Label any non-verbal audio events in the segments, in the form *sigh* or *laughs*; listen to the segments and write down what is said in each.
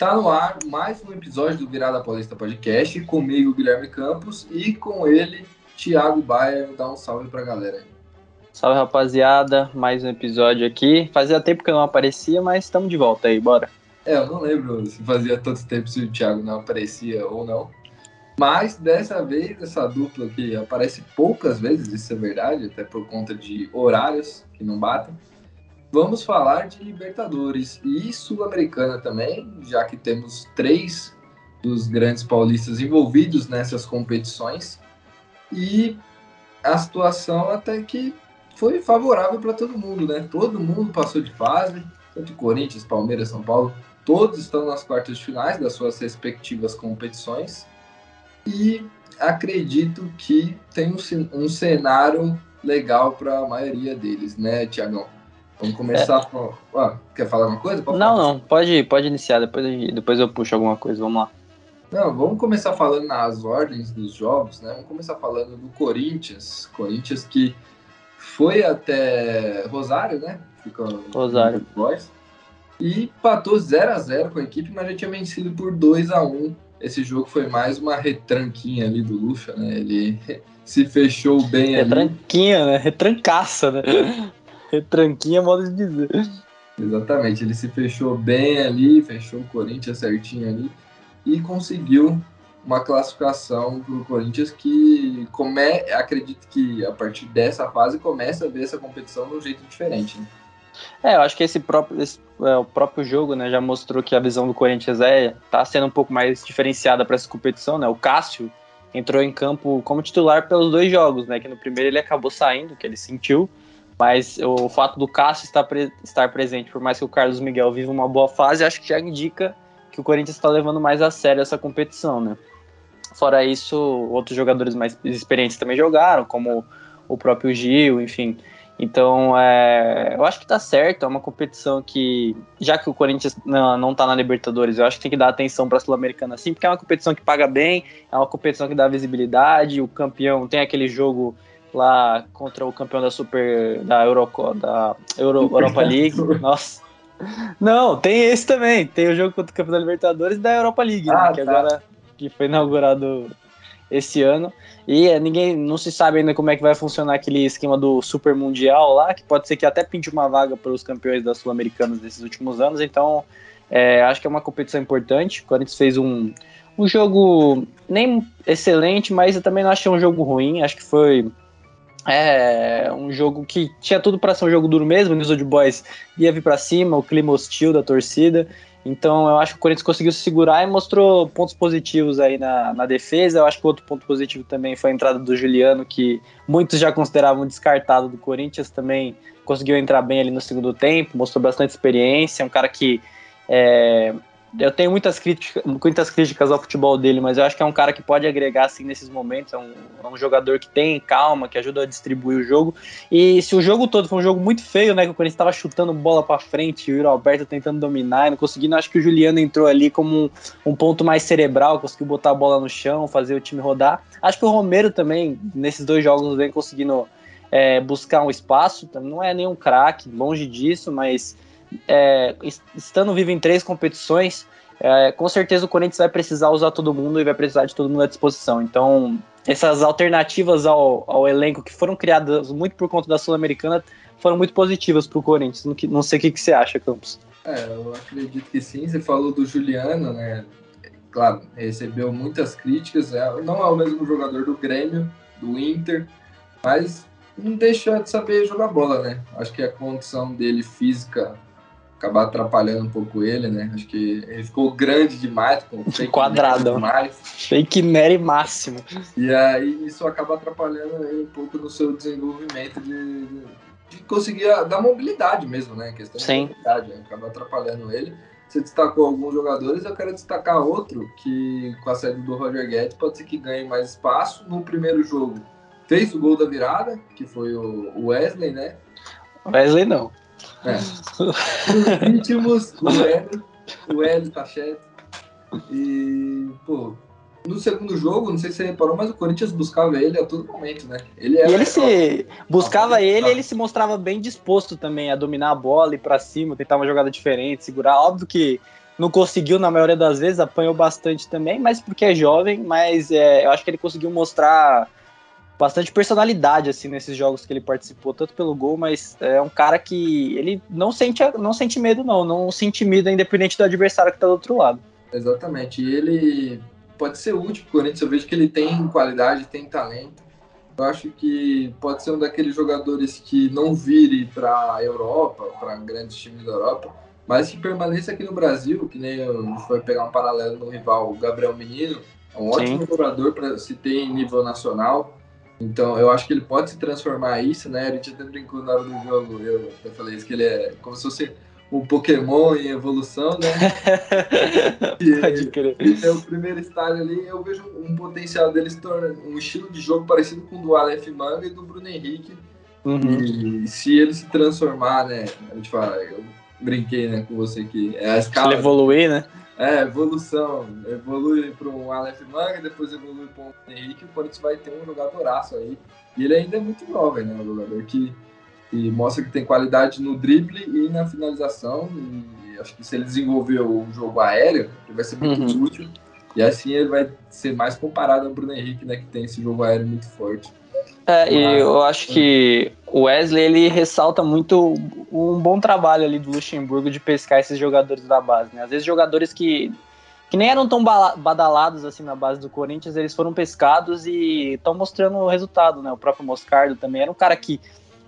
Tá no ar mais um episódio do Virada Paulista Podcast, comigo, Guilherme Campos, e com ele, Thiago Baia. Dá um salve pra galera. Salve, rapaziada. Mais um episódio aqui. Fazia tempo que eu não aparecia, mas estamos de volta aí, bora. É, eu não lembro se fazia tanto tempo se o Thiago não aparecia ou não. Mas dessa vez, essa dupla aqui aparece poucas vezes, isso é verdade, até por conta de horários que não batem. Vamos falar de Libertadores e Sul-Americana também, já que temos três dos grandes paulistas envolvidos nessas competições. E a situação até que foi favorável para todo mundo, né? Todo mundo passou de fase, tanto Corinthians, Palmeiras, São Paulo, todos estão nas quartas de finais das suas respectivas competições. E acredito que tem um, um cenário legal para a maioria deles, né, Tiagão? Vamos começar é. Ah, quer falar alguma coisa? Pode não, falar. não, pode, pode iniciar, depois, depois eu puxo alguma coisa, vamos lá. Não, vamos começar falando nas ordens dos jogos, né? Vamos começar falando do Corinthians. Corinthians que foi até Rosário, né? Ficou Rosário. Boys, e empatou 0 a 0 com a equipe, mas já tinha vencido por 2 a 1 Esse jogo foi mais uma retranquinha ali do Lucha, né? Ele *laughs* se fechou bem retranquinha, ali. Retranquinha, né? Retrancaça, né? Retranquinha, modo de dizer. Exatamente, ele se fechou bem ali, fechou o Corinthians certinho ali e conseguiu uma classificação para o Corinthians que come... acredito que a partir dessa fase começa a ver essa competição de um jeito diferente. Né? É, eu acho que esse próprio, esse, é, o próprio jogo né, já mostrou que a visão do Corinthians é tá sendo um pouco mais diferenciada para essa competição. Né? O Cássio entrou em campo como titular pelos dois jogos, né? Que no primeiro ele acabou saindo, que ele sentiu, mas o fato do Cássio estar, pre estar presente, por mais que o Carlos Miguel viva uma boa fase, acho que já indica que o Corinthians está levando mais a sério essa competição, né? Fora isso, outros jogadores mais experientes também jogaram, como o próprio Gil, enfim. Então, é, eu acho que tá certo, é uma competição que, já que o Corinthians não, não tá na Libertadores, eu acho que tem que dar atenção pra Sul-Americana sim, porque é uma competição que paga bem, é uma competição que dá visibilidade, o campeão tem aquele jogo lá contra o campeão da Super da Euro, da Euro, Europa League. *laughs* Nossa. Não, tem esse também. Tem o jogo contra o campeão da Libertadores e da Europa League, né, ah, né, que tá. agora que foi inaugurado esse ano. E é, ninguém não se sabe ainda como é que vai funcionar aquele esquema do Super Mundial lá, que pode ser que até pinte uma vaga para os campeões da Sul-Americanas desses últimos anos. Então, é, acho que é uma competição importante. O Corinthians fez um, um jogo nem excelente, mas eu também não achei um jogo ruim. Acho que foi é um jogo que tinha tudo para ser um jogo duro mesmo. O Old Boys ia vir para cima, o clima hostil da torcida. Então eu acho que o Corinthians conseguiu se segurar e mostrou pontos positivos aí na, na defesa. Eu acho que outro ponto positivo também foi a entrada do Juliano, que muitos já consideravam descartado do Corinthians, também conseguiu entrar bem ali no segundo tempo, mostrou bastante experiência. É um cara que é, eu tenho muitas críticas, muitas críticas ao futebol dele, mas eu acho que é um cara que pode agregar assim nesses momentos. É um, é um, jogador que tem calma, que ajuda a distribuir o jogo. E se o jogo todo foi um jogo muito feio, né? Que o Corinthians estava chutando bola para frente, o Alberto tentando dominar e não conseguindo, acho que o Juliano entrou ali como um, um, ponto mais cerebral, conseguiu botar a bola no chão, fazer o time rodar. Acho que o Romero também, nesses dois jogos, vem conseguindo é, buscar um espaço. Não é nenhum craque, longe disso, mas é, estando vivo em três competições, é, com certeza o Corinthians vai precisar usar todo mundo e vai precisar de todo mundo à disposição. Então, essas alternativas ao, ao elenco que foram criadas muito por conta da Sul-Americana foram muito positivas para o Corinthians. Não, não sei o que, que você acha, Campos. É, eu acredito que sim. Você falou do Juliano, né? Claro, recebeu muitas críticas. É, não é o mesmo jogador do Grêmio, do Inter, mas não deixa de saber jogar bola, né? Acho que a condição dele física acabar atrapalhando um pouco ele, né? Acho que ele ficou grande demais, com fake quadrado, demais. fake Nery máximo. E aí isso acaba atrapalhando ele um pouco no seu desenvolvimento de, de conseguir dar mobilidade mesmo, né? A questão Sim. de mobilidade, né? acaba atrapalhando ele. Você destacou alguns jogadores, eu quero destacar outro que com a saída do Roger Guedes pode ser que ganhe mais espaço no primeiro jogo. Fez o gol da virada, que foi o Wesley, né? Wesley não. É. *laughs* Os íntimos, o Hélio, o Hélio Tachete. E, pô, no segundo jogo, não sei se você reparou, mas o Corinthians buscava ele a todo momento, né? Ele e ele se buscava ele, ele se mostrava bem disposto também a dominar a bola, ir para cima, tentar uma jogada diferente, segurar. Óbvio que não conseguiu na maioria das vezes, apanhou bastante também, mas porque é jovem, mas é, eu acho que ele conseguiu mostrar bastante personalidade assim nesses jogos que ele participou, tanto pelo gol, mas é um cara que ele não sente, não sente medo não, não se intimida independente do adversário que está do outro lado. Exatamente, e ele pode ser útil para o Corinthians, eu vejo que ele tem qualidade, tem talento, eu acho que pode ser um daqueles jogadores que não vire para a Europa, para grandes times da Europa, mas que permaneça aqui no Brasil, que nem a gente foi pegar um paralelo no rival, Gabriel Menino, é um ótimo Sim. jogador para se ter em nível nacional. Então, eu acho que ele pode se transformar isso, né? A gente até brincou na hora do jogo, eu até falei isso, que ele é como se fosse um Pokémon em evolução, né? *laughs* Pode crer. E é o primeiro estágio ali, eu vejo um potencial dele se tornar um estilo de jogo parecido com o do Aleph Manga e do Bruno Henrique. Uhum. E se ele se transformar, né? A gente fala, eu brinquei né, com você que é a escala. Se ele evoluir, né? É, evolução. Evolui para um Aleph Manga, depois evolui para um Henrique, o Corinthians vai ter um jogadoraço aí. E ele ainda é muito jovem, né? Um jogador que e mostra que tem qualidade no drible e na finalização. E acho que se ele desenvolver o jogo aéreo, ele vai ser muito uhum. útil. E assim ele vai ser mais comparado ao Bruno Henrique, né, que tem esse jogo aéreo muito forte. É, e eu acho que o Wesley ele ressalta muito um bom trabalho ali do Luxemburgo de pescar esses jogadores da base, né? Às vezes jogadores que que nem eram tão badalados assim na base do Corinthians, eles foram pescados e estão mostrando o resultado, né? O próprio Moscardo também era um cara que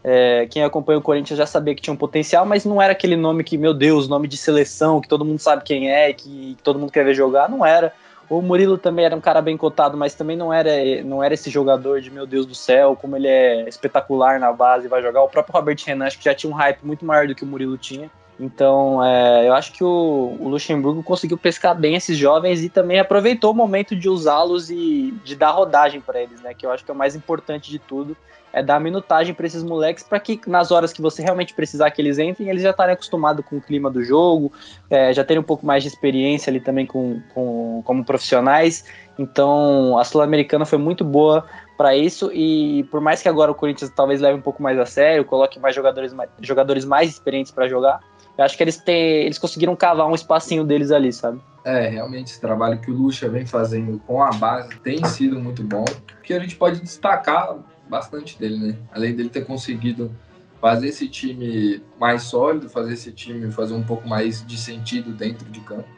é, quem acompanha o Corinthians já sabia que tinha um potencial, mas não era aquele nome que, meu Deus, nome de seleção, que todo mundo sabe quem é, que, que todo mundo quer ver jogar, não era. O Murilo também era um cara bem cotado, mas também não era, não era esse jogador de meu Deus do céu, como ele é espetacular na base, vai jogar. O próprio Robert Renan acho que já tinha um hype muito maior do que o Murilo tinha. Então, é, eu acho que o, o, Luxemburgo conseguiu pescar bem esses jovens e também aproveitou o momento de usá-los e de dar rodagem para eles, né? Que eu acho que é o mais importante de tudo é dar minutagem para esses moleques para que nas horas que você realmente precisar que eles entrem, eles já estarem acostumados com o clima do jogo, é, já terem um pouco mais de experiência ali também com, com como profissionais. Então a Sul-Americana foi muito boa para isso e por mais que agora o Corinthians talvez leve um pouco mais a sério, coloque mais jogadores mais, jogadores mais experientes para jogar, eu acho que eles, têm, eles conseguiram cavar um espacinho deles ali, sabe? É, realmente esse trabalho que o Lucha vem fazendo com a base tem sido muito bom. Que a gente pode destacar bastante dele, né? Além dele ter conseguido fazer esse time mais sólido, fazer esse time fazer um pouco mais de sentido dentro de campo.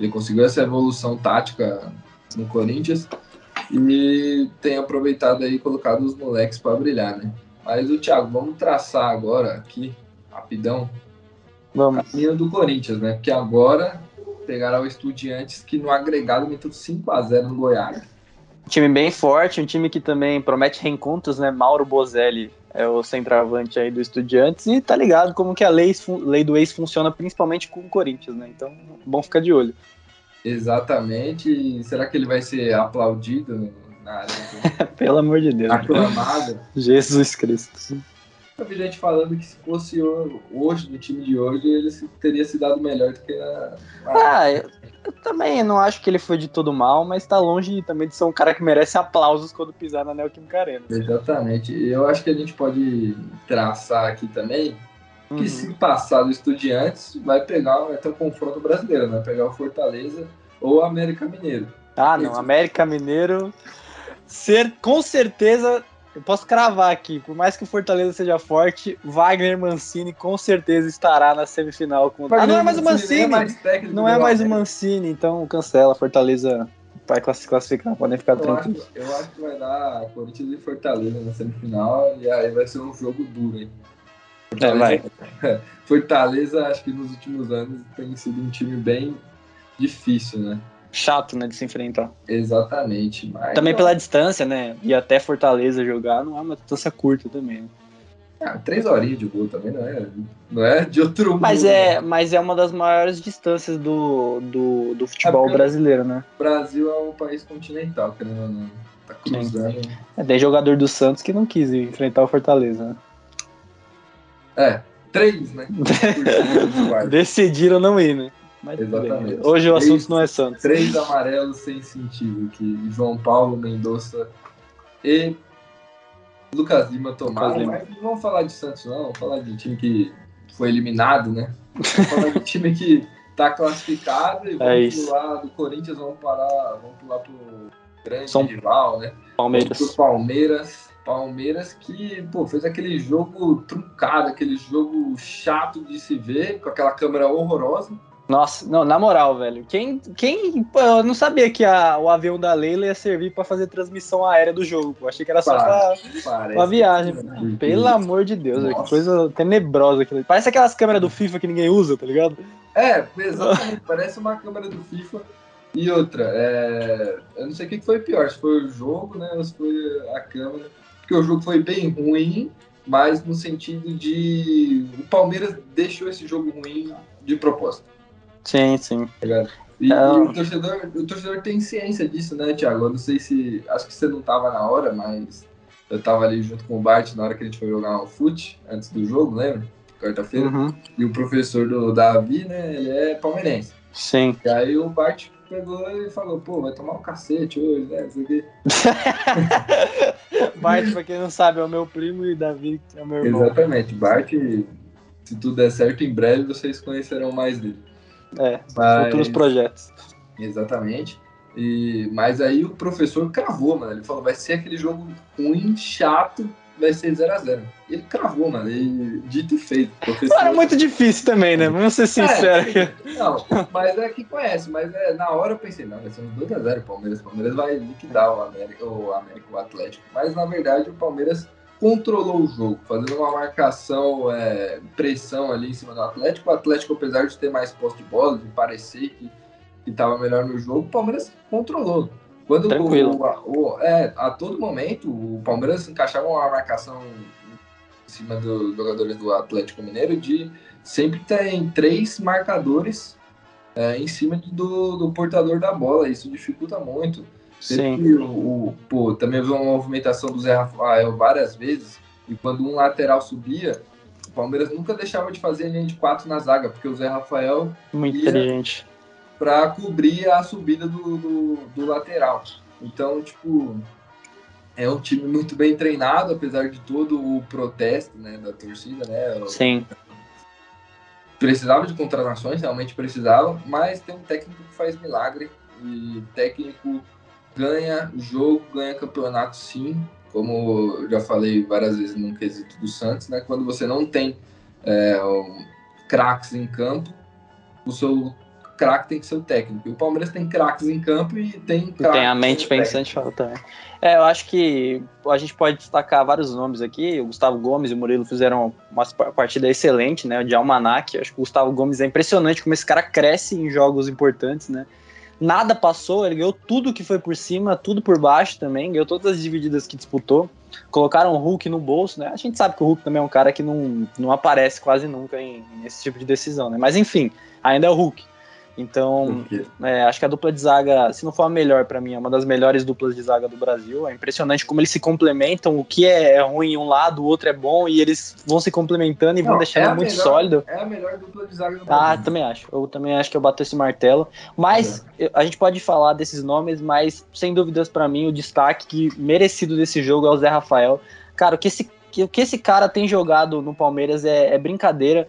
Ele conseguiu essa evolução tática no Corinthians e tem aproveitado aí colocado os moleques para brilhar, né? Mas o Thiago, vamos traçar agora aqui rapidão vamos. a linha do Corinthians, né? Porque agora pegará o Estudiantes que no agregado meteu 5 a 0 no Goiás. Um time bem forte, um time que também promete reencontros, né? Mauro Bozelli é o centroavante aí do Estudiantes e tá ligado como que a lei, lei do ex funciona principalmente com o Corinthians, né? Então, bom ficar de olho. Exatamente. E será que ele vai ser aplaudido na área? *laughs* Pelo amor de Deus. Aclamado. Jesus Cristo. Eu vi gente falando que se fosse hoje, no time de hoje, ele teria se dado melhor do que a. Ah, eu, eu, também não acho que ele foi de todo mal, mas tá longe também de ser um cara que merece aplausos quando pisar na Neoquímica Arena. Exatamente. Eu acho que a gente pode traçar aqui também que uhum. se passar do Estudiantes, vai pegar, vai ter um confronto brasileiro, né? vai pegar o Fortaleza ou o América Mineiro. Ah, não, América Mineiro, ser, com certeza eu posso cravar aqui, por mais que o Fortaleza seja forte, Wagner Mancini com certeza estará na semifinal contra. Ah, não é mais o Mancini! Não é mais, não é mais o Mancini, então cancela. Fortaleza vai classificar, podem ficar tranquilos. eu acho que vai dar Corinthians e Fortaleza na semifinal, e aí vai ser um jogo duro, hein? Fortaleza, é, vai. *laughs* Fortaleza, acho que nos últimos anos tem sido um time bem difícil, né? Chato, né, de se enfrentar. Exatamente. Mas, também pela distância, né? E até Fortaleza jogar não é uma distância curta também. Né? Ah, três horinhas de gol também não é, não é de outro mundo. Mas é, mas é uma das maiores distâncias do, do, do futebol é brasileiro, né? O Brasil é um país continental, querendo ou não. Tá cruzando. É, tem jogador do Santos que não quis enfrentar o Fortaleza, né? É, três, né? *laughs* Decidiram não ir, né? Mas Exatamente. Hoje o assunto três, não é Santos. Três amarelos sem sentido, que João Paulo, Mendonça e Lucas Lima tomaram. Lucas Lima. Mas não vamos falar de Santos, não. Vamos falar de time que foi eliminado, né? Vamos falar de time que tá classificado e *laughs* É vamos isso. pular do Corinthians, vamos parar, vamos pular pro grande São- rival, né? Palmeiras. Vamos pro Palmeiras. Palmeiras que, pô, fez aquele jogo truncado, aquele jogo chato de se ver, com aquela câmera horrorosa. Nossa, não, na moral, velho. Quem. quem pô, eu não sabia que a- o avião da Leila ia servir pra fazer transmissão aérea do jogo. Pô. Achei que era só Pá, pra, pra viagem. Porque- Pelo amor de Deus, velho, que coisa tenebrosa aquilo. Parece aquelas câmeras do FIFA que ninguém usa, tá ligado? É, exatamente, *laughs* parece uma câmera do FIFA. E outra, é, eu não sei o que que foi pior, se foi o jogo, né, ou se foi a câmera. Porque o jogo foi bem ruim, mas no sentido de o Palmeiras deixou esse jogo ruim de propósito. Sim, sim. tá? E, É. e o, torcedor, o torcedor tem ciência disso, né, Thiago? Eu não sei se. Acho que você não tava na hora, mas eu tava ali junto com o Bart na hora que a gente foi jogar o fute, antes do jogo, lembra? Quarta-feira. Uhum. E o professor do Davi, né, ele é palmeirense. Sim. E aí o Bart pegou e falou, pô, vai tomar um cacete hoje, né? Não sei o quê. *laughs* Bart, pra quem não sabe, é o meu primo e Davi é o meu irmão. Exatamente. Bart, se tudo der certo, em breve vocês conhecerão mais dele. É, Mas- futuros projetos. Exatamente. E, mas aí o professor cravou, mano. Ele falou, vai ser aquele jogo ruim, chato, vai ser 0x0. Ele cravou, mano. E dito e feito. Professor... Era muito difícil também, né? Vamos ser sinceros. É, não, mas é que conhece, mas é, na hora eu pensei, não, vai ser uns 2x0 o Palmeiras. O Palmeiras vai liquidar o América, o América, o Atlético. Mas na verdade o Palmeiras controlou o jogo, fazendo uma marcação, é, pressão ali em cima do Atlético. O Atlético, apesar de ter mais posse de bola, de parecer que estava melhor no jogo, o Palmeiras controlou. Quando Tranquilo. O, o- é, a todo momento o Palmeiras encaixava uma marcação em cima dos jogadores do Atlético Mineiro de sempre tem três marcadores é, em cima do, do portador da bola. Isso dificulta muito. Sim. O, pô, também viu uma movimentação do Zé Rafael várias vezes, e quando um lateral subia, o Palmeiras nunca deixava de fazer linha de quatro na zaga, porque o Zé Rafael Muito inteligente. para cobrir a subida do, do, do lateral. Então, tipo, é um time muito bem treinado, apesar de todo o protesto né, da torcida, né? Sim. precisava de contratações, realmente precisava, mas tem um técnico que faz milagre e técnico ganha jogo, ganha campeonato sim, como eu já falei várias vezes no quesito do Santos, né? Quando você não tem é, um, craques em campo, o seu craque tem que ser o técnico. E o Palmeiras tem craques em campo e tem tem a mente pensante também. É, eu acho que a gente pode destacar vários nomes aqui. O Gustavo Gomes e o Murilo fizeram uma partida excelente, né? De Almanac. Acho que o Gustavo Gomes é impressionante como esse cara cresce em jogos importantes, né? Nada passou, ele ganhou tudo que foi por cima, tudo por baixo também, ganhou todas as divididas que disputou. Colocaram o Hulk no bolso, né? A gente sabe que o Hulk também é um cara que não, não aparece quase nunca em, nesse tipo de decisão, né? Mas enfim, ainda é o Hulk. Então, é, acho que a dupla de zaga, se não for a melhor pra mim, é uma das melhores duplas de zaga do Brasil. É impressionante como eles se complementam. O que é ruim em um lado, o outro é bom e eles vão se complementando e vão Não, deixando é muito melhor- sólido. É a melhor dupla de zaga do Ah, Brasil. também acho. Eu também acho que eu bato esse martelo. Mas eu- a gente pode falar desses nomes, mas sem dúvidas pra mim o destaque que merecido desse jogo é o Zé Rafael. Cara, o que esse, o que esse cara tem jogado no Palmeiras é, é brincadeira.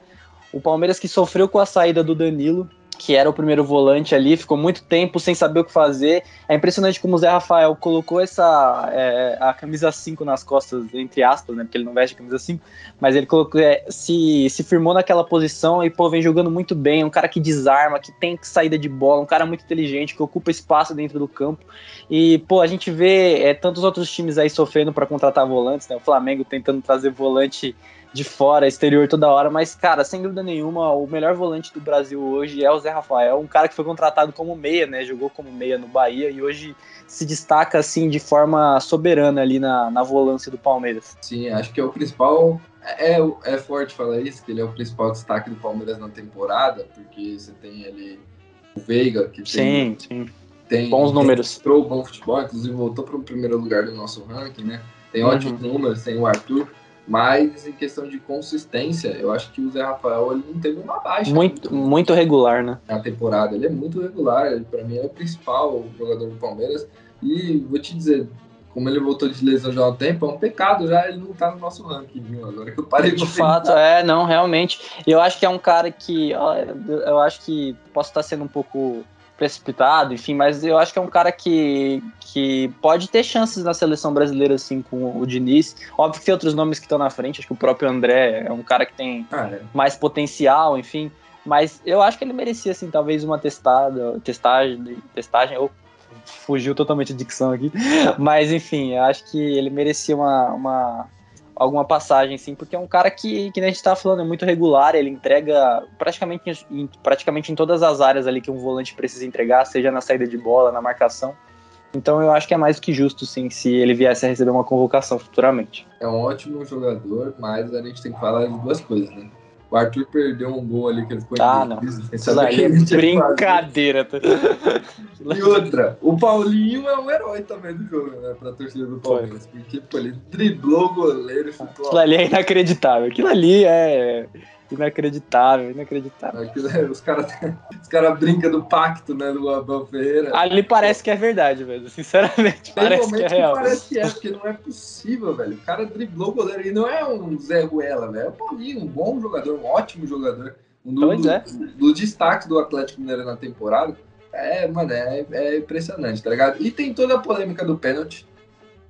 O Palmeiras que sofreu com a saída do Danilo, que era o primeiro volante ali, ficou muito tempo sem saber o que fazer. É impressionante como o Zé Rafael colocou essa é, a camisa 5 nas costas, entre aspas, né? Porque ele não veste a camisa 5, mas ele colocou, é, se, se firmou naquela posição e pô, vem jogando muito bem. Um cara que desarma, que tem saída de bola, um cara muito inteligente, que ocupa espaço dentro do campo. E, pô, a gente vê é, tantos outros times aí sofrendo para contratar volantes, né? O Flamengo tentando trazer volante de fora, exterior toda hora, mas, cara, sem dúvida nenhuma, o melhor volante do Brasil hoje é o Zé Rafael, um cara que foi contratado como meia, né? Jogou como meia no Bahia e hoje se destaca, assim, de forma soberana ali na, na volância do Palmeiras. Sim, acho que é o principal. É, é forte falar isso, que ele é o principal destaque do Palmeiras na temporada, porque você tem ali o Veiga, que tem, Sim, sim. tem Bons números. mostrou bom futebol, inclusive voltou para o primeiro lugar do nosso ranking, né? Tem Uhum. ótimos números, tem o Arthur, mas em questão de consistência, eu acho que o Zé Rafael ele não teve uma baixa Muito, muito regular, né? na temporada. Ele é muito regular, ele, para mim ele é o principal jogador do Palmeiras. E vou te dizer, como ele voltou de lesão já há um tempo, é um pecado já ele não tá no nosso ranking, viu? Agora que eu parei de fato, é, não, realmente. Eu acho que é um cara que, ó, eu acho que posso estar sendo um pouco precipitado, enfim, mas eu acho que é um cara que, que pode ter chances na seleção brasileira, assim, com o Diniz. Óbvio que tem outros nomes que estão na frente, acho que o próprio André é um cara que tem ah, é. mais potencial, enfim. Mas eu acho que ele merecia, assim, talvez uma testada, testagem, testagem, ou fugiu totalmente a dicção aqui. *laughs* Mas, enfim, eu acho que ele merecia uma, uma alguma passagem, sim, porque é um cara que, que a gente tá falando, é muito regular, ele entrega praticamente em, praticamente em todas as áreas ali que um volante precisa entregar, seja na saída de bola, na marcação. Então eu acho que é mais do que justo, sim, se ele viesse a receber uma convocação futuramente. É um ótimo jogador, mas a gente tem que falar de duas coisas, né? O Arthur perdeu um gol ali que ele ficou Ah, não. Isso aí é brincadeira. e outra, o Paulinho é um herói também do jogo, né? Pra torcida do Palmeiras. Foi. Porque pô, ele driblou o goleiro e chutou. Aquilo ali é inacreditável. Aquilo ali é Inacreditável, inacreditável. Os caras os cara *laughs* brincam do pacto, né, do Abel Ferreira. Ali parece que é verdade, velho. Sinceramente, Tem parece que é real. Que parece que é, porque não é possível, velho. O cara driblou o goleiro e não é um Zé Ruela, velho. É o Paulinho, um bom jogador, um ótimo jogador. Um do, pois é. do, do destaque do Atlético Mineiro na temporada. É, mano, é, é impressionante, tá ligado? E tem toda a polêmica do pênalti.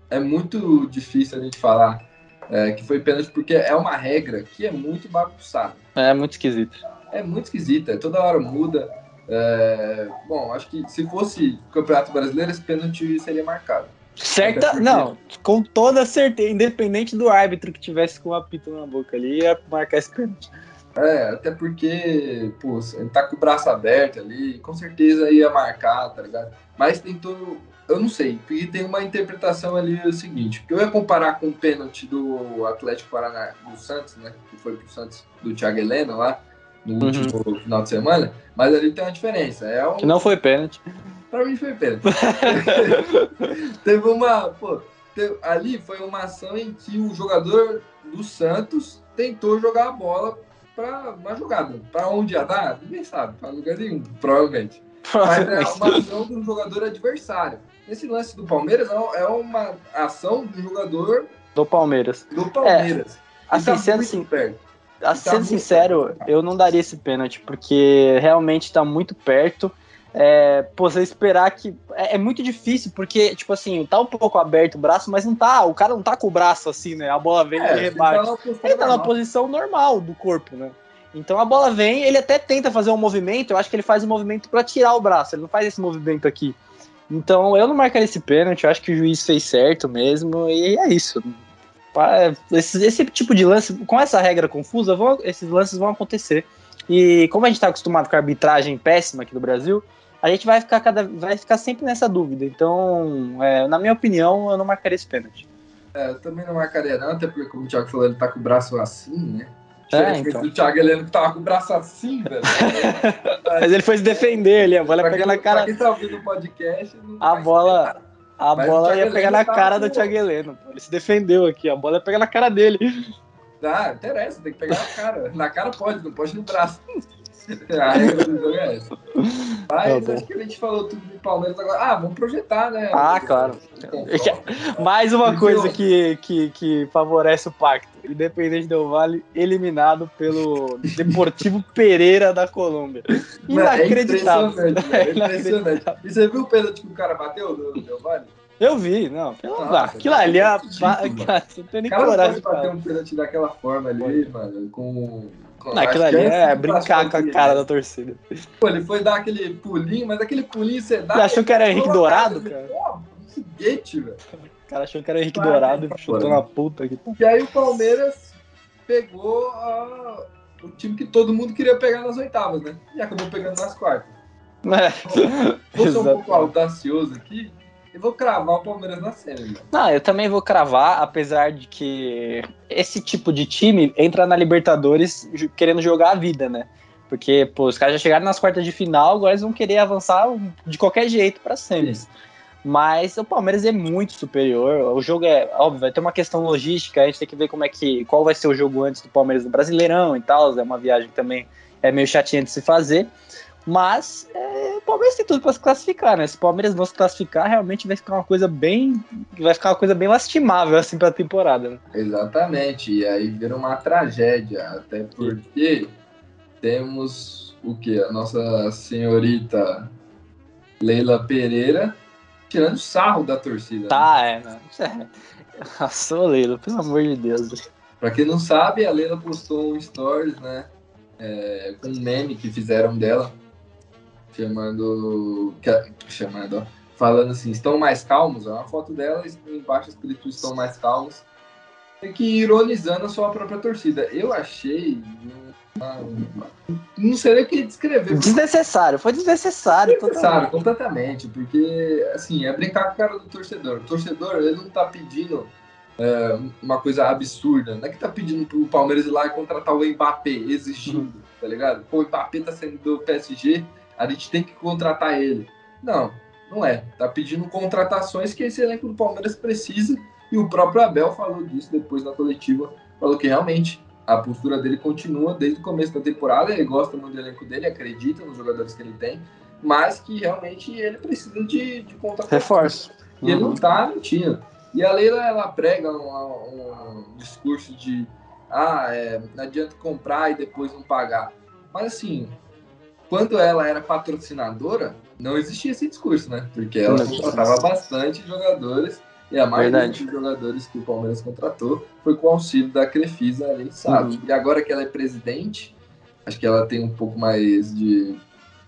É muito difícil a gente falar é, que foi pênalti porque é uma regra que é muito bagunçada. É muito esquisita. É muito esquisita, toda hora muda. É, bom, acho que se fosse Campeonato Brasileiro, esse pênalti seria marcado. Certa, porque... não, com toda certeza, independente do árbitro que tivesse com o apito na boca ali, ia marcar esse pênalti. É, até porque, pô, ele tá com o braço aberto ali, com certeza ia marcar, tá ligado? Mas tem todo eu não sei, porque tem uma interpretação ali o seguinte, que eu ia comparar com o pênalti do Atlético Paraná, do Santos, né, que foi pro Santos, do Thiago Helena lá, no uhum. último final de semana, mas ali tem uma diferença. É um... Que não foi pênalti. *laughs* Pra mim foi pênalti. *laughs* teve uma, pô, teve, ali foi uma ação em que o jogador do Santos tentou jogar a bola para uma jogada. Para onde ia dar? Ninguém sabe, para lugar nenhum, provavelmente. Mas é uma ação do jogador adversário. Esse lance do Palmeiras é, é uma ação do jogador do Palmeiras. Do Palmeiras. É, assim, tá sendo, assim, perto. Tá sendo sincero, perto. eu não daria esse pênalti, porque realmente está muito perto. É, pô, você esperar que. É, é, muito difícil, porque, tipo assim, tá um pouco aberto o braço, mas não tá. O cara não tá com o braço assim, né? A bola vem é, e rebate. Tá ele tá na posição normal do corpo, né? Então a bola vem, ele até tenta fazer um movimento, eu acho que ele faz um movimento para tirar o braço, ele não faz esse movimento aqui. Então eu não marcaria esse pênalti, eu acho que o juiz fez certo mesmo, e é isso. Esse, esse tipo de lance, com essa regra confusa, vão, esses lances vão acontecer. E como a gente está acostumado com a arbitragem péssima aqui no Brasil, a gente vai ficar, cada, vai ficar sempre nessa dúvida. Então, é, na minha opinião, eu não marcaria esse pênalti. É, eu também não marcaria não, até porque, como o Thiago falou, ele tá com o braço assim, né? É, então. do Thiago Heleno que tava com o braço assim, velho. *laughs* Mas ele foi se defender ali, a bola ia pegar na cara. Quem tá ouvindo o podcast, a bola. A Mas bola ia pegar na cara do Thiago Heleno. Ele se defendeu aqui, a bola ia pegar na cara dele. Ah, interessa, tem que pegar na cara. Na cara pode, não pode no braço. *laughs* a regra do jogo é essa. Mas tá acho que a gente falou tudo do Palmeiras agora. Ah, vamos projetar, né? Ah, claro. *laughs* Mais uma coisa que, que, que favorece o pacto. Independente do Vale, eliminado pelo Deportivo *laughs* Pereira da Colômbia. Inacreditável. *laughs* É impressionante, é impressionante. E você viu o pênalti que o cara bateu do Del Vale? Eu vi, não. Pelo... Nossa, aquilo ali é. Cara, você não tem nem coragem. O cara bater um pênalti daquela forma ali, mano, com não, aquilo ali é, é brincar com a cara da torcida. Pô, ele foi dar aquele pulinho, mas aquele pulinho você dá. Você achou que era Henrique Dourado, cara? Um foguete, velho. O cara achou que era Henrique Dourado e chutou na puta aqui. E aí o Palmeiras pegou a... o time que todo mundo queria pegar nas oitavas, né? E acabou pegando nas quartas. É. Vou ser um *laughs* pouco audacioso aqui. Eu vou cravar o Palmeiras na série. Não, eu também vou cravar, apesar de que esse tipo de time entra na Libertadores querendo jogar a vida, né? Porque, pô, os caras já chegaram nas quartas de final, agora eles vão querer avançar de qualquer jeito para semis. Mas o Palmeiras é muito superior. O jogo é, óbvio, vai ter uma questão logística, a gente tem que ver como é que. qual vai ser o jogo antes do Palmeiras no Brasileirão e tal. É uma viagem que também é meio chatinha de se fazer. Mas é, o Palmeiras tem tudo para se classificar, né? Se o Palmeiras não se classificar, realmente vai ficar uma coisa bem. Vai ficar uma coisa bem lastimável assim para a temporada. Né? Exatamente. E aí vira uma tragédia. Até porque temos o que? A nossa senhorita Leila Pereira tirando sarro da torcida. Tá, né? é, né? *laughs* Passou, Leila, pelo amor de Deus. Pra quem não sabe, a Leila postou um stories, né? É, com um meme que fizeram dela, chamando. chamando, ó, falando assim, estão mais calmos, é uma foto dela embaixo escrito estão mais calmos. E que ironizando a sua própria torcida. Eu achei não sei nem o que descrever. Desnecessário, foi desnecessário. Desnecessário, completamente, porque, assim, é brincar com o cara do torcedor. O torcedor, ele não tá pedindo é, uma coisa absurda. Não é que tá pedindo pro Palmeiras ir lá e contratar o Mbappé, exigindo, uhum. tá ligado? Pô, o Mbappé tá saindo do PSG, a gente tem que contratar ele. Não, não é. Tá pedindo contratações que esse elenco do Palmeiras precisa, e o próprio Abel falou disso depois na coletiva, falou que realmente a postura dele continua desde o começo da temporada. Ele gosta muito do elenco dele, acredita nos jogadores que ele tem, mas que realmente ele precisa de, de conta Reforço. E uhum. ele não tá mentindo. E a Leila, ela prega um, um discurso de ah, é, não adianta comprar e depois não pagar. Mas assim, quando ela era patrocinadora, não existia esse discurso, né? Porque ela contratava bastante jogadores e a maioria Verdade. dos jogadores que o Palmeiras contratou foi com o auxílio da Crefisa, a gente sabe. Uhum. E agora que ela é presidente, acho que ela tem um pouco mais de,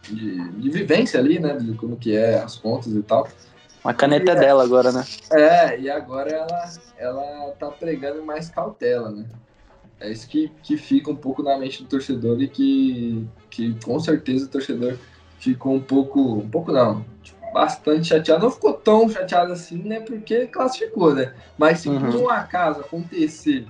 de, de vivência ali, né? De como que é as contas e tal. Uma caneta é, dela agora, né? É, e agora ela, ela tá pregando mais cautela, né? É isso que, que fica um pouco na mente do torcedor e que, que com certeza o torcedor ficou um pouco, um pouco não, bastante chateado. Não ficou tão chateado assim, né? Porque classificou, né? Mas se uhum. por um acaso acontecer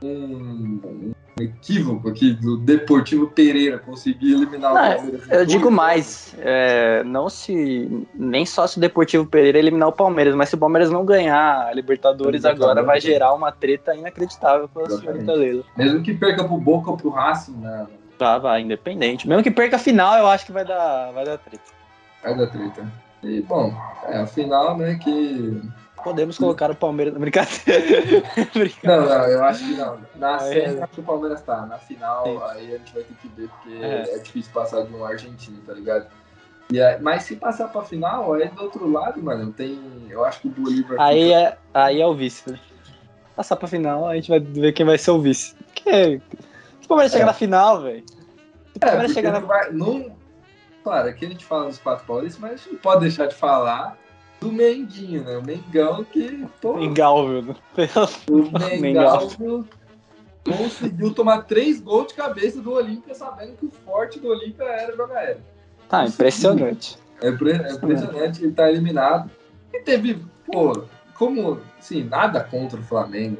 um, um, equívoco aqui do Deportivo Pereira conseguir eliminar não, o Palmeiras. Eu digo mais, é, não se. Nem só se o Deportivo Pereira eliminar o Palmeiras, mas se o Palmeiras não ganhar a Libertadores agora, vai gerar uma treta inacreditável pela senhorita Leila. Mesmo que perca pro Boca ou pro Racing, né? Tá, vai, independente. Mesmo que perca a final, eu acho que vai dar, vai dar treta. Vai dar treta. E, bom, é, afinal, né, que... Podemos colocar o Palmeiras na *laughs* brincadeira. não, não, eu acho que não. Na é. que o Palmeiras tá. Na final, Sim. aí a gente vai ter que ver, porque é. é difícil passar de um argentino, tá ligado? E aí, mas se passar pra final, aí do outro lado, mano, tem. Eu acho que o Bolívar. Aí, fica... é, aí é o vice, né? Passar pra final, a gente vai ver quem vai ser o vice. Porque se o Palmeiras é. chegar na final, velho. Se o Palmeiras é, chegar na. Vai, não, Claro, aqui a gente fala dos quatro paulistas, mas a gente não pode deixar de falar do Menguinho, né? O Mengão que. Pô, Mengalvio. Né? O *laughs* Mengalvio conseguiu tomar três gols de cabeça do Olímpia, sabendo que o forte do Olímpia era jogar aéreo. Tá, impressionante. É, é impressionante, ele tá eliminado. E teve, pô, como, assim, nada contra o Flamengo,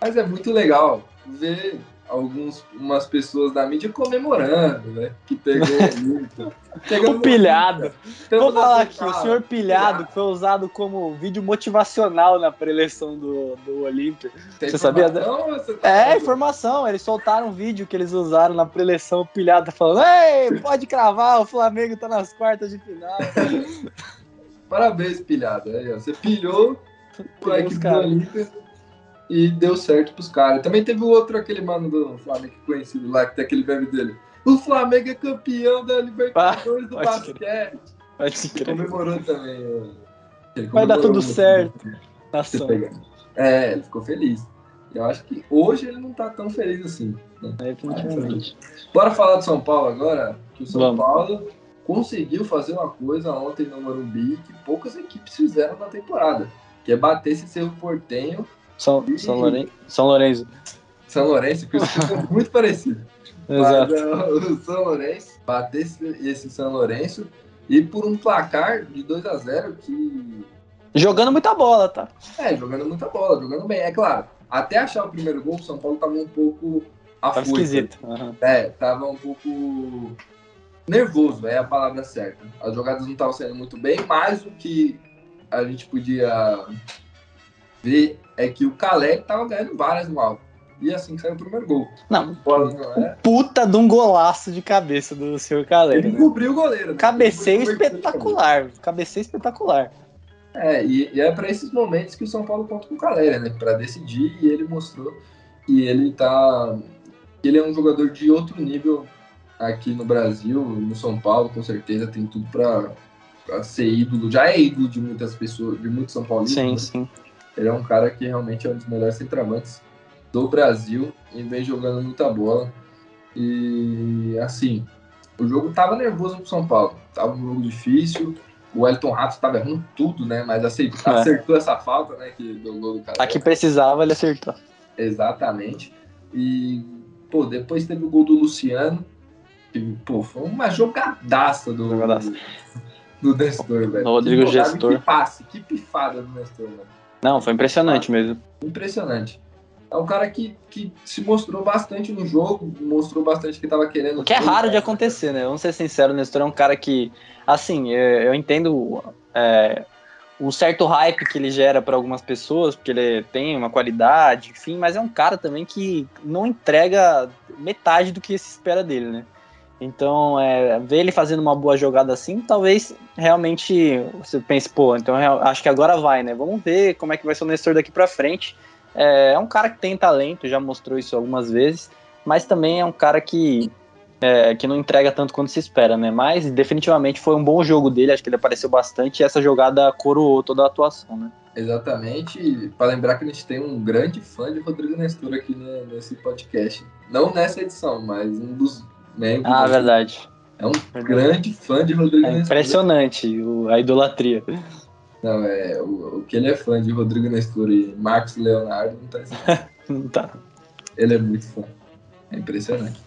mas é muito legal ver algumas pessoas da mídia comemorando, né? Que pegou *laughs* o pilhado. Vou falar aqui, o senhor pilhado, pilhado foi usado como vídeo motivacional na preleção do, do Olímpia. Você sabia? Você tá é, informação. Eles soltaram um vídeo que eles usaram na preleção, o pilhado tá falando, ei, pode cravar, o Flamengo tá nas quartas de final. *laughs* Parabéns, pilhado. Aí, ó. Você pilhou o do Olímpia e deu certo pros caras. Também teve o outro, aquele mano do Flamengo conhecido lá, que tem aquele verme dele. O Flamengo é campeão da Libertadores ah, do basquete. Pode crer. Comemorou também. Comemorou Vai dar tudo certo. Nação. É, ele ficou feliz. Eu acho que hoje ele não tá tão feliz assim. Né? É, definitivamente. Bora falar do São Paulo agora? Que o São Vamos. Paulo conseguiu fazer uma coisa ontem no Morumbi que poucas equipes fizeram na temporada, que é bater esse seu portenho são, São, São Lourenço. São Lourenço, que é *laughs* muito parecido. Exato. Mas, o São Lourenço, bater esse, esse São Lourenço e por um placar de 2 a 0 que. Jogando muita bola, tá? É, jogando muita bola, jogando bem. É claro, até achar o primeiro gol, o São Paulo tava um pouco Tava esquisito. Uhum. É, tava um pouco nervoso, é a palavra certa. As jogadas não estavam saindo muito bem, mas o que a gente podia é que o Caleri tava ganhando várias no alto. E assim saiu o primeiro gol. Não, Bola é. puta de um golaço de cabeça do senhor Caleri. Ele Né? cobriu o goleiro. né? Cabeceio espetacular. Cabeceio espetacular. É, e, e é para esses momentos que o São Paulo conta com o Caleri, né? Para decidir, e ele mostrou que ele tá. ele é um jogador de outro nível aqui no Brasil, no São Paulo, com certeza tem tudo para ser ídolo. Já é ídolo de muitas pessoas, de muitos São Paulinos. Sim, né? sim. Ele é um cara que realmente é um dos melhores centravantes do Brasil e vem jogando muita bola. E assim, o jogo tava nervoso pro São Paulo. Tava um jogo difícil. O Elton Rato tava errando tudo, né? Mas aceitou, É. acertou essa falta, né? Que do gol do cara. A que precisava, ele acertou. Exatamente. E, pô, depois teve o gol do Luciano. Que, pô, foi uma jogadaça do, Jogadaça. do Nestor, velho. Rodrigo Gestor. Que passe, que pifada do Nestor, velho. Não, foi impressionante mesmo. Impressionante. É um cara que, que se mostrou bastante no jogo, mostrou bastante que tava querendo. Que é raro de acontecer, né? Vamos ser sinceros, o Nestor é um cara que, assim, é, eu entendo é, o certo hype que ele gera para algumas pessoas, porque ele tem uma qualidade, enfim, mas é um cara também que não entrega metade do que se espera dele, né? Então, é, ver ele fazendo uma boa jogada assim, talvez realmente você pense, pô, então real- acho que agora vai, né? Vamos ver como é que vai ser o Nestor daqui pra frente. É, é um cara que tem talento, já mostrou isso algumas vezes, mas também é um cara que é, que não entrega tanto quanto se espera, né? Mas definitivamente foi um bom jogo dele, acho que ele apareceu bastante e essa jogada coroou toda a atuação, né? Exatamente. Para lembrar que a gente tem um grande fã de Rodrigo Nestor aqui né, nesse podcast. Não nessa edição, mas um dos membros. Ah, verdade. É um grande fã de Rodrigo É Nestor. impressionante o- a idolatria. Não, é, o, o que ele é fã de Rodrigo Nestor e Marcos Leonardo não tá escrito. *laughs* Não tá. Ele é muito fã. É impressionante.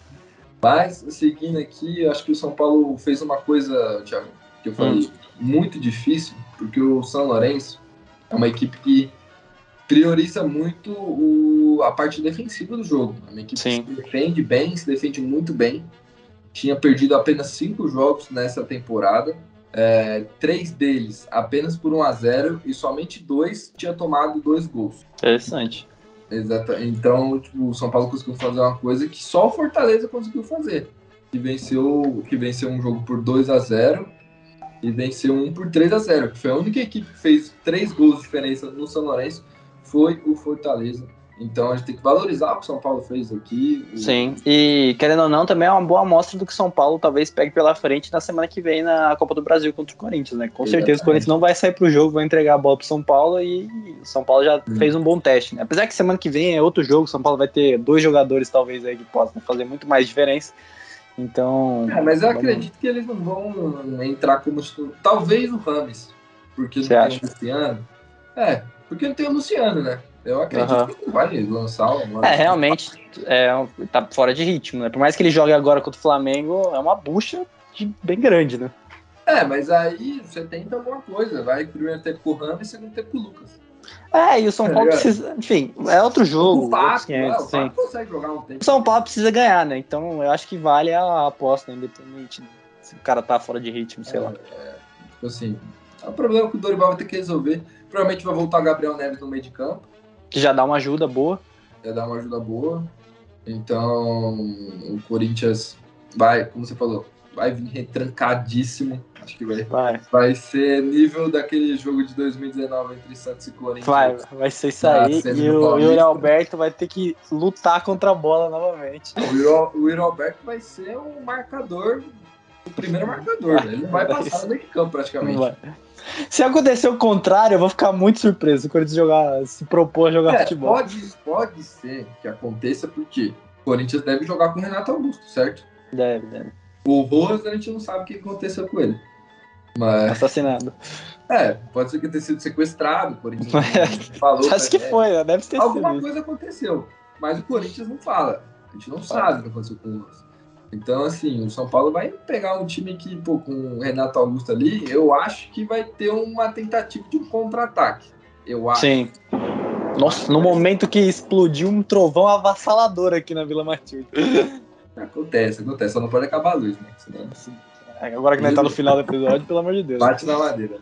Mas, seguindo aqui, eu acho que o São Paulo fez uma coisa, Thiago, que eu falei, muito difícil, porque o São Lourenço é uma equipe que prioriza muito o- a parte defensiva do jogo. É uma equipe Sim. que se defende bem, se defende muito bem. Tinha perdido apenas cinco jogos nessa temporada. É, três deles apenas por 1 a 0 e somente dois tinha tomado dois gols. Interessante. Exato. Então, tipo, o São Paulo conseguiu fazer uma coisa que só o Fortaleza conseguiu fazer. Que venceu, que venceu um jogo por 2 a 0 e venceu um por 3 a 0 que foi a única equipe que fez três gols de diferença no São Lourenço, foi o Fortaleza. Então a gente tem que valorizar o que o São Paulo fez aqui. Sim. E querendo ou não, também é uma boa amostra do que o São Paulo talvez pegue pela frente na semana que vem na Copa do Brasil contra o Corinthians, né? Com certeza o Exatamente. Corinthians não vai sair pro jogo, vai entregar a bola pro São Paulo e o São Paulo já Hum. fez um bom teste, né? Apesar que semana que vem é outro jogo, o São Paulo vai ter dois jogadores talvez aí que possam fazer muito mais diferença. Então, É, mas eu Vamos- acredito que eles não vão entrar como. Talvez o Rames, porque não Você tem acha? o Luciano. É, porque não tem o Luciano, né? Eu acredito Aham. que vai lançar uma. é, realmente é, tá fora de ritmo, né? Por mais que ele jogue agora contra o Flamengo, é uma bucha de- bem grande, né? É, mas aí você tenta alguma coisa. Vai primeiro tempo com o Ramos e segundo tempo com o Lucas. É, e o São Tá Paulo ligado? precisa. Enfim, é outro jogo. o outros 500, é, o consegue jogar um tempo. O São Paulo precisa ganhar, né? Então eu acho que vale a aposta, independente se o cara tá fora de ritmo, sei lá. É, tipo assim, é um problema que o Dorival vai ter que resolver. Provavelmente vai voltar Gabriel Neves no meio de campo. Que já dá uma ajuda boa. Vai dar uma ajuda boa. Então, o Corinthians vai, como você falou, vai vir retrancadíssimo. Acho que vai, Vai, vai ser nível daquele jogo de 2019 entre Santos e Corinthians. vai, vai ser isso Ah, aí. E o. Yuri Alberto vai ter que lutar contra a bola novamente. O Yuri- Alberto vai ser o marcador, o primeiro marcador. né? Ele não vai passar no meio de campo praticamente. Se acontecer o contrário, eu vou ficar muito surpreso. O Corinthians jogar, se propor a jogar É, futebol. pode, pode ser que aconteça porque o Corinthians deve jogar com o Renato Augusto, certo? Deve, deve. O Rojas a gente não sabe o que aconteceu com ele. Mas, Assassinado. é, pode ser que tenha sido sequestrado, o Corinthians não *laughs* falou. Acho que foi, né? deve ter. Alguma sido. isso. coisa aconteceu, mas o Corinthians não fala. A gente não sabe o que aconteceu com o Rojas. Então, assim, o São Paulo vai pegar um time que, pô, com o Renato Augusto ali, eu acho que vai ter uma tentativa de um contra-ataque. Eu acho. Sim. Nossa, no momento que explodiu um trovão avassalador aqui na Vila Matilde. *laughs* Acontece, acontece. Só não pode acabar a luz, né? Senão Agora que nós tá no final do episódio, pelo amor de Deus. bate na madeira.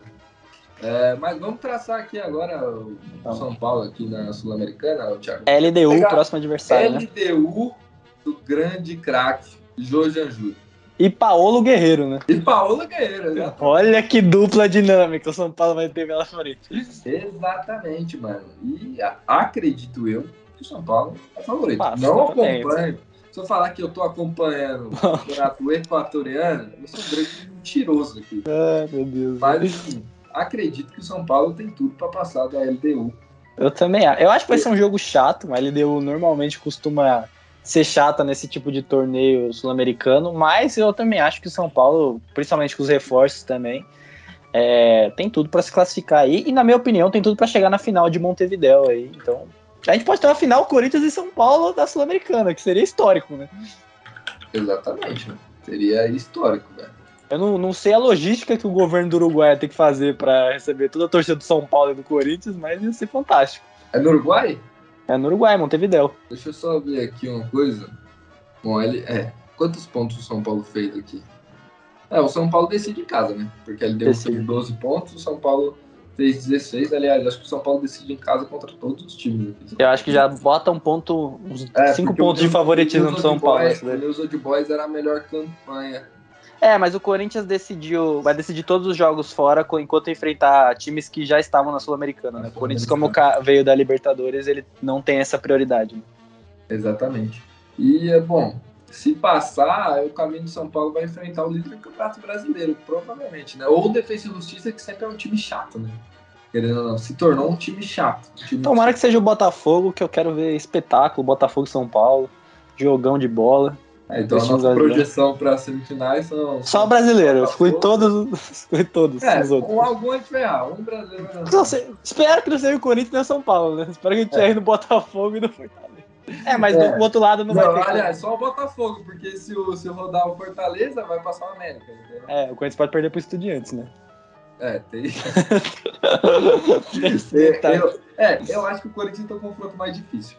É, mas vamos traçar aqui agora o Tá. São Paulo aqui na Sul-Americana, Thiago. LDU, Pegar- próximo adversário, né? LDU do grande craque Jorge Júnior. E Paolo Guerreiro, né? E Paola Guerreiro, exatamente. Olha que dupla dinâmica o São Paulo vai ter pela frente. Exatamente, mano. E a- acredito eu que o São Paulo é favorito. Passa Não também. acompanho. Se eu falar que eu tô acompanhando o campeonato equatoriano, eu sou um grande mentiroso aqui. Ai, meu Deus. Mas, enfim, acredito que o São Paulo tem tudo pra passar da LDU. Eu também acho. Eu acho que vai ser um jogo chato. A LDU normalmente costuma ser chata nesse tipo de torneio sul-americano, mas eu também acho que o São Paulo, principalmente com os reforços também, é, tem tudo pra se classificar aí. E, na minha opinião, tem tudo pra chegar na final de Montevidéu aí. Então, a gente pode ter uma final Corinthians e São Paulo da Sul-Americana, que seria histórico, né? Exatamente, mano. Seria histórico, velho. Eu não, não sei a logística que o governo do Uruguai tem que fazer pra receber toda a torcida do São Paulo e do Corinthians, mas ia ser fantástico. É no Uruguai? É no Uruguai, Montevidéu. Deixa eu só ver aqui uma coisa. Bom, ele. É. Quantos pontos o São Paulo fez aqui? É, o São Paulo decide em casa, né? Porque ele deu Decide. fez 12 pontos, o São Paulo fez 16. Aliás, acho que o São Paulo decide em casa contra todos os times. aqui. Eu acho que já bota um ponto, uns É, cinco porque pontos de favoritismo pro São Paulo. Boys- daí. O News Old Boys era a melhor campanha. É, mas o Corinthians decidiu, vai decidir todos os jogos fora enquanto enfrentar times que já estavam na Sul-Americana, né? O Corinthians, como veio da Libertadores, ele não tem essa prioridade. né? Exatamente. E, é bom, se passar, o caminho do São Paulo vai enfrentar o líder do Campeonato Brasileiro, provavelmente, né? Ou o Defesa e Justiça, que sempre é um time chato, né? Querendo ou não, se tornou um time chato. Um time Tomara que seja o Botafogo, que eu quero ver espetáculo, Botafogo e São Paulo, jogão de bola. É, então a nossa projeção para as semifinais são. Só brasileiro, exclui Botafogo. todos, os- *laughs* exclui todos É, os outros. com algum a gente vai errar. Um brasileiro vai espero que não seja o Corinthians nem o São Paulo, né? Espero que a gente É. erre no Botafogo e no Fortaleza. É, mas É. do outro lado não, Não, vai ter. aliás, só o Botafogo, porque se, o, se rodar o Fortaleza, vai passar o América. Entendeu? É, o Corinthians pode perder pro Estudiantes, né? É, tem. É, *laughs* eu, é, eu acho que o Corinthians tem um confronto mais difícil.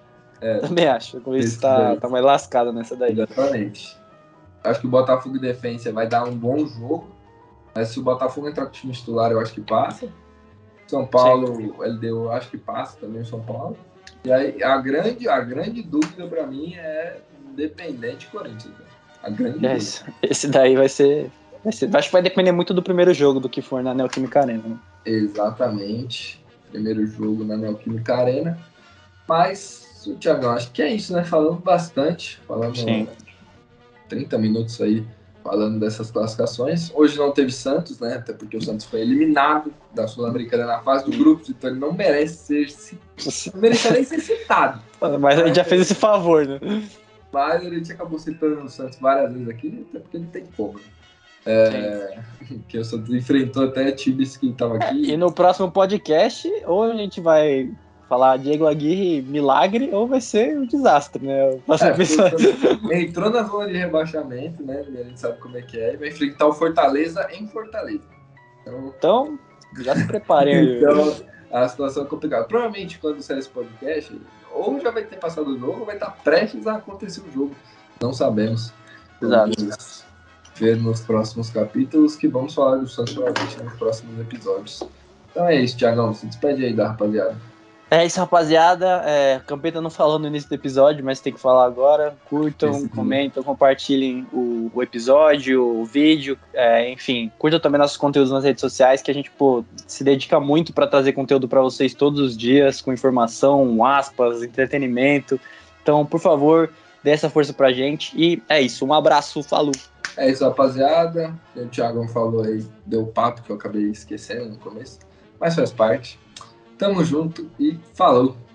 Também acho. O Corinthians Esse tá, tá mais lascado nessa daí. Exatamente. Acho que o Botafogo e Defensa vai dar um bom jogo. Mas se o Botafogo entrar com o time titular, eu acho que passa. São Paulo, o LDU, eu acho que passa também o São Paulo. E aí a grande, a grande dúvida pra mim é Independente Corinthians. né? A grande É dúvida. isso. Esse daí vai ser, vai ser- Acho que vai depender muito do primeiro jogo do que for na Neoquímica Arena. Né? Exatamente. Primeiro jogo na Neoquímica Arena. Mas, Thiago, acho que é isso, né? Falando bastante. Falando Sim. 30 minutos aí falando dessas classificações. Hoje não teve Santos, né? Até porque o Santos foi eliminado da Sul-Americana na fase do grupos, então ele não merece ser não *laughs* merece nem ser citado. Mas a gente já fez esse favor, né? Mas a gente acabou citando o Santos várias vezes aqui, até porque não tem como. É, que o Santos enfrentou até times que estavam aqui. E no próximo podcast, ou a gente vai falar Diego Aguirre milagre, ou vai ser um desastre, né? É, entrou na zona de rebaixamento, né? A gente sabe como é que é. E vai enfrentar o Fortaleza em Fortaleza. Então, Então, já se preparem. Então, a situação é complicada. Provavelmente, quando sair esse podcast, ou já vai ter passado o jogo, ou vai estar prestes a acontecer o jogo. Não sabemos. Exato. Vamos ver nos próximos capítulos que vamos falar do Santos provavelmente nos próximos episódios. Então é isso, Tiagão. Se despede aí da rapaziada. É isso, rapaziada. É, Campeta não falou no início do episódio, mas tem que falar agora. Curtam, comentam, compartilhem o, o episódio, o vídeo, é, enfim, curtam também nossos conteúdos nas redes sociais, que a gente pô, se dedica muito para trazer conteúdo para vocês todos os dias, com informação, aspas, entretenimento. Então, por favor, dê essa força pra gente. E é isso, um abraço, falou! É isso, rapaziada. O Thiagão falou aí, deu papo que eu acabei esquecendo no começo, mas faz parte. Tamo junto e falou!